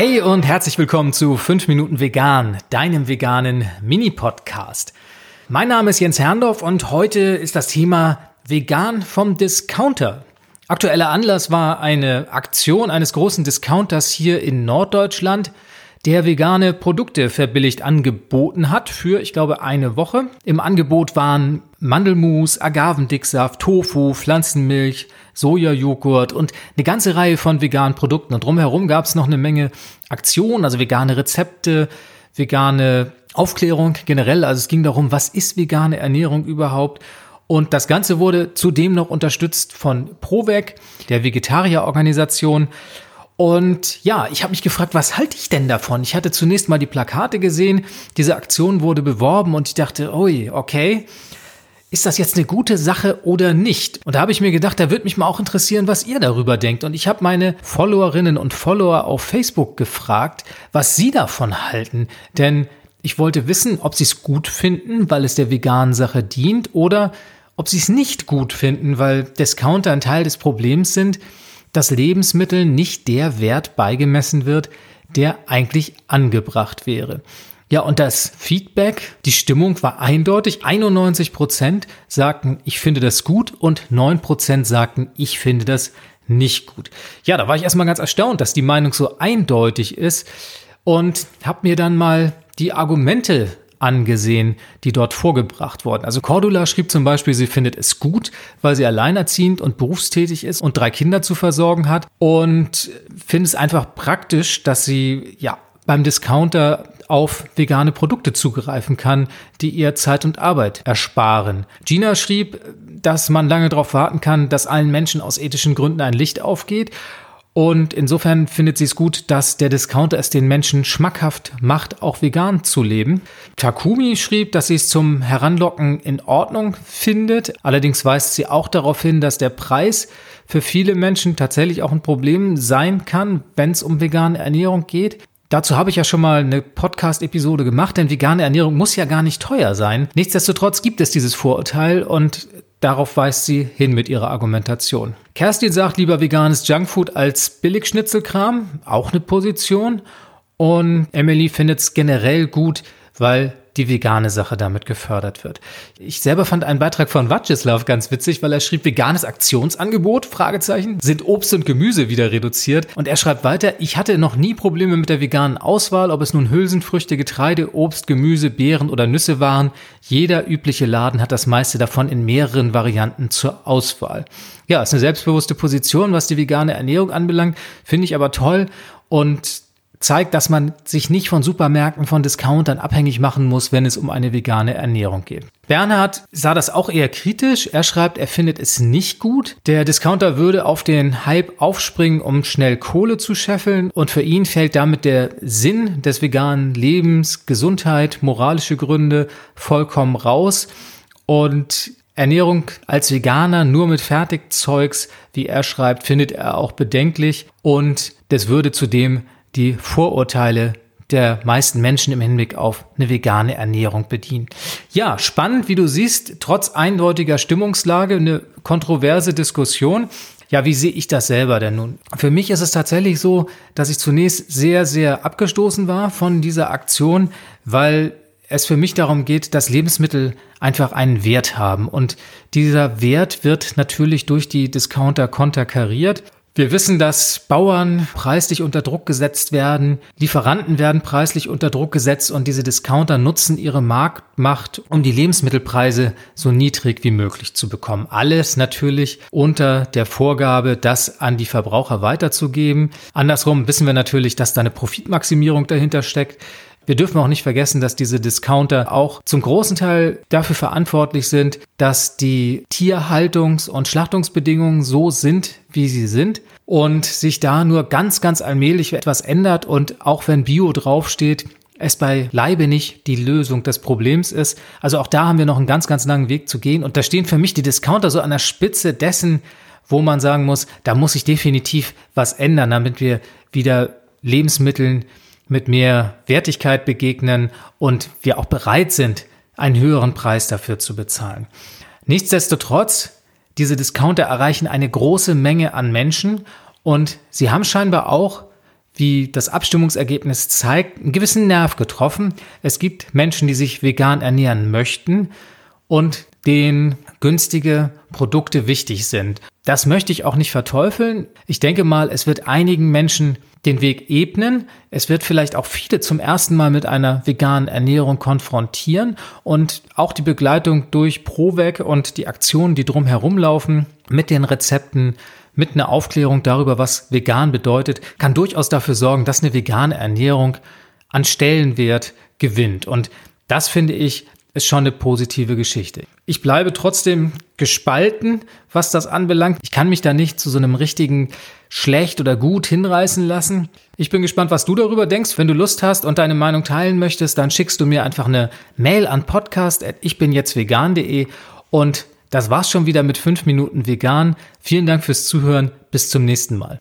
Hey und herzlich willkommen zu 5 Minuten Vegan, deinem veganen Mini-Podcast. Mein Name ist Jens Herndorf und heute ist das Thema Vegan vom Discounter. Aktueller Anlass war eine Aktion eines großen Discounters hier in Norddeutschland – der vegane Produkte verbilligt angeboten hat für, ich glaube, eine Woche. Im Angebot waren Mandelmus, Agavendicksaft, Tofu, Pflanzenmilch, Sojajoghurt und eine ganze Reihe von veganen Produkten. Und drumherum gab es noch eine Menge Aktionen, also vegane Rezepte, vegane Aufklärung generell. Also es ging darum, was ist vegane Ernährung überhaupt? Und das Ganze wurde zudem noch unterstützt von Provec, der Vegetarierorganisation. Und ja, ich habe mich gefragt, was halte ich denn davon? Ich hatte zunächst mal die Plakate gesehen, diese Aktion wurde beworben und ich dachte, ui, okay, ist das jetzt eine gute Sache oder nicht? Und da habe ich mir gedacht, da würde mich mal auch interessieren, was ihr darüber denkt. Und ich habe meine Followerinnen und Follower auf Facebook gefragt, was sie davon halten. Denn ich wollte wissen, ob sie es gut finden, weil es der veganen Sache dient, oder ob sie es nicht gut finden, weil Discounter ein Teil des Problems sind dass Lebensmitteln nicht der Wert beigemessen wird, der eigentlich angebracht wäre. Ja, und das Feedback, die Stimmung war eindeutig. 91 Prozent sagten, ich finde das gut und 9 Prozent sagten, ich finde das nicht gut. Ja, da war ich erstmal ganz erstaunt, dass die Meinung so eindeutig ist und habe mir dann mal die Argumente angesehen, die dort vorgebracht wurden. Also Cordula schrieb zum Beispiel, sie findet es gut, weil sie alleinerziehend und berufstätig ist und drei Kinder zu versorgen hat und findet es einfach praktisch, dass sie ja beim Discounter auf vegane Produkte zugreifen kann, die ihr Zeit und Arbeit ersparen. Gina schrieb, dass man lange darauf warten kann, dass allen Menschen aus ethischen Gründen ein Licht aufgeht und insofern findet sie es gut, dass der Discounter es den Menschen schmackhaft macht, auch vegan zu leben. Takumi schrieb, dass sie es zum Heranlocken in Ordnung findet. Allerdings weist sie auch darauf hin, dass der Preis für viele Menschen tatsächlich auch ein Problem sein kann, wenn es um vegane Ernährung geht. Dazu habe ich ja schon mal eine Podcast-Episode gemacht, denn vegane Ernährung muss ja gar nicht teuer sein. Nichtsdestotrotz gibt es dieses Vorurteil und Darauf weist sie hin mit ihrer Argumentation. Kerstin sagt lieber veganes Junkfood als Billigschnitzelkram, auch eine Position. Und Emily findet es generell gut, weil die vegane Sache damit gefördert wird. Ich selber fand einen Beitrag von Vatscheslav ganz witzig, weil er schrieb, veganes Aktionsangebot, Fragezeichen, sind Obst und Gemüse wieder reduziert. Und er schreibt weiter, ich hatte noch nie Probleme mit der veganen Auswahl, ob es nun Hülsenfrüchte, Getreide, Obst, Gemüse, Beeren oder Nüsse waren. Jeder übliche Laden hat das meiste davon in mehreren Varianten zur Auswahl. Ja, ist eine selbstbewusste Position, was die vegane Ernährung anbelangt, finde ich aber toll und zeigt, dass man sich nicht von Supermärkten, von Discountern abhängig machen muss, wenn es um eine vegane Ernährung geht. Bernhard sah das auch eher kritisch. Er schreibt, er findet es nicht gut. Der Discounter würde auf den Hype aufspringen, um schnell Kohle zu scheffeln. Und für ihn fällt damit der Sinn des veganen Lebens, Gesundheit, moralische Gründe vollkommen raus. Und Ernährung als Veganer nur mit Fertigzeugs, wie er schreibt, findet er auch bedenklich. Und das würde zudem die Vorurteile der meisten Menschen im Hinblick auf eine vegane Ernährung bedienen. Ja, spannend, wie du siehst, trotz eindeutiger Stimmungslage eine kontroverse Diskussion. Ja, wie sehe ich das selber denn nun? Für mich ist es tatsächlich so, dass ich zunächst sehr, sehr abgestoßen war von dieser Aktion, weil es für mich darum geht, dass Lebensmittel einfach einen Wert haben. Und dieser Wert wird natürlich durch die Discounter konterkariert. Wir wissen, dass Bauern preislich unter Druck gesetzt werden, Lieferanten werden preislich unter Druck gesetzt und diese Discounter nutzen ihre Marktmacht, um die Lebensmittelpreise so niedrig wie möglich zu bekommen. Alles natürlich unter der Vorgabe, das an die Verbraucher weiterzugeben. Andersrum wissen wir natürlich, dass da eine Profitmaximierung dahinter steckt. Wir dürfen auch nicht vergessen, dass diese Discounter auch zum großen Teil dafür verantwortlich sind, dass die Tierhaltungs- und Schlachtungsbedingungen so sind, wie sie sind und sich da nur ganz, ganz allmählich etwas ändert und auch wenn Bio draufsteht, es bei Leibe nicht die Lösung des Problems ist. Also auch da haben wir noch einen ganz, ganz langen Weg zu gehen und da stehen für mich die Discounter so an der Spitze dessen, wo man sagen muss, da muss sich definitiv was ändern, damit wir wieder Lebensmitteln mit mehr Wertigkeit begegnen und wir auch bereit sind, einen höheren Preis dafür zu bezahlen. Nichtsdestotrotz, diese Discounter erreichen eine große Menge an Menschen und sie haben scheinbar auch wie das Abstimmungsergebnis zeigt, einen gewissen Nerv getroffen. Es gibt Menschen, die sich vegan ernähren möchten und denen günstige Produkte wichtig sind. Das möchte ich auch nicht verteufeln. Ich denke mal, es wird einigen Menschen den Weg ebnen. Es wird vielleicht auch viele zum ersten Mal mit einer veganen Ernährung konfrontieren und auch die Begleitung durch ProVeg und die Aktionen, die drumherum laufen, mit den Rezepten, mit einer Aufklärung darüber, was vegan bedeutet, kann durchaus dafür sorgen, dass eine vegane Ernährung an Stellenwert gewinnt. Und das finde ich ist schon eine positive Geschichte. Ich bleibe trotzdem gespalten, was das anbelangt. Ich kann mich da nicht zu so einem richtigen schlecht oder gut hinreißen lassen. Ich bin gespannt, was du darüber denkst. Wenn du Lust hast und deine Meinung teilen möchtest, dann schickst du mir einfach eine Mail an podcast@ichbinjetztvegan.de und das war's schon wieder mit 5 Minuten vegan. Vielen Dank fürs Zuhören. Bis zum nächsten Mal.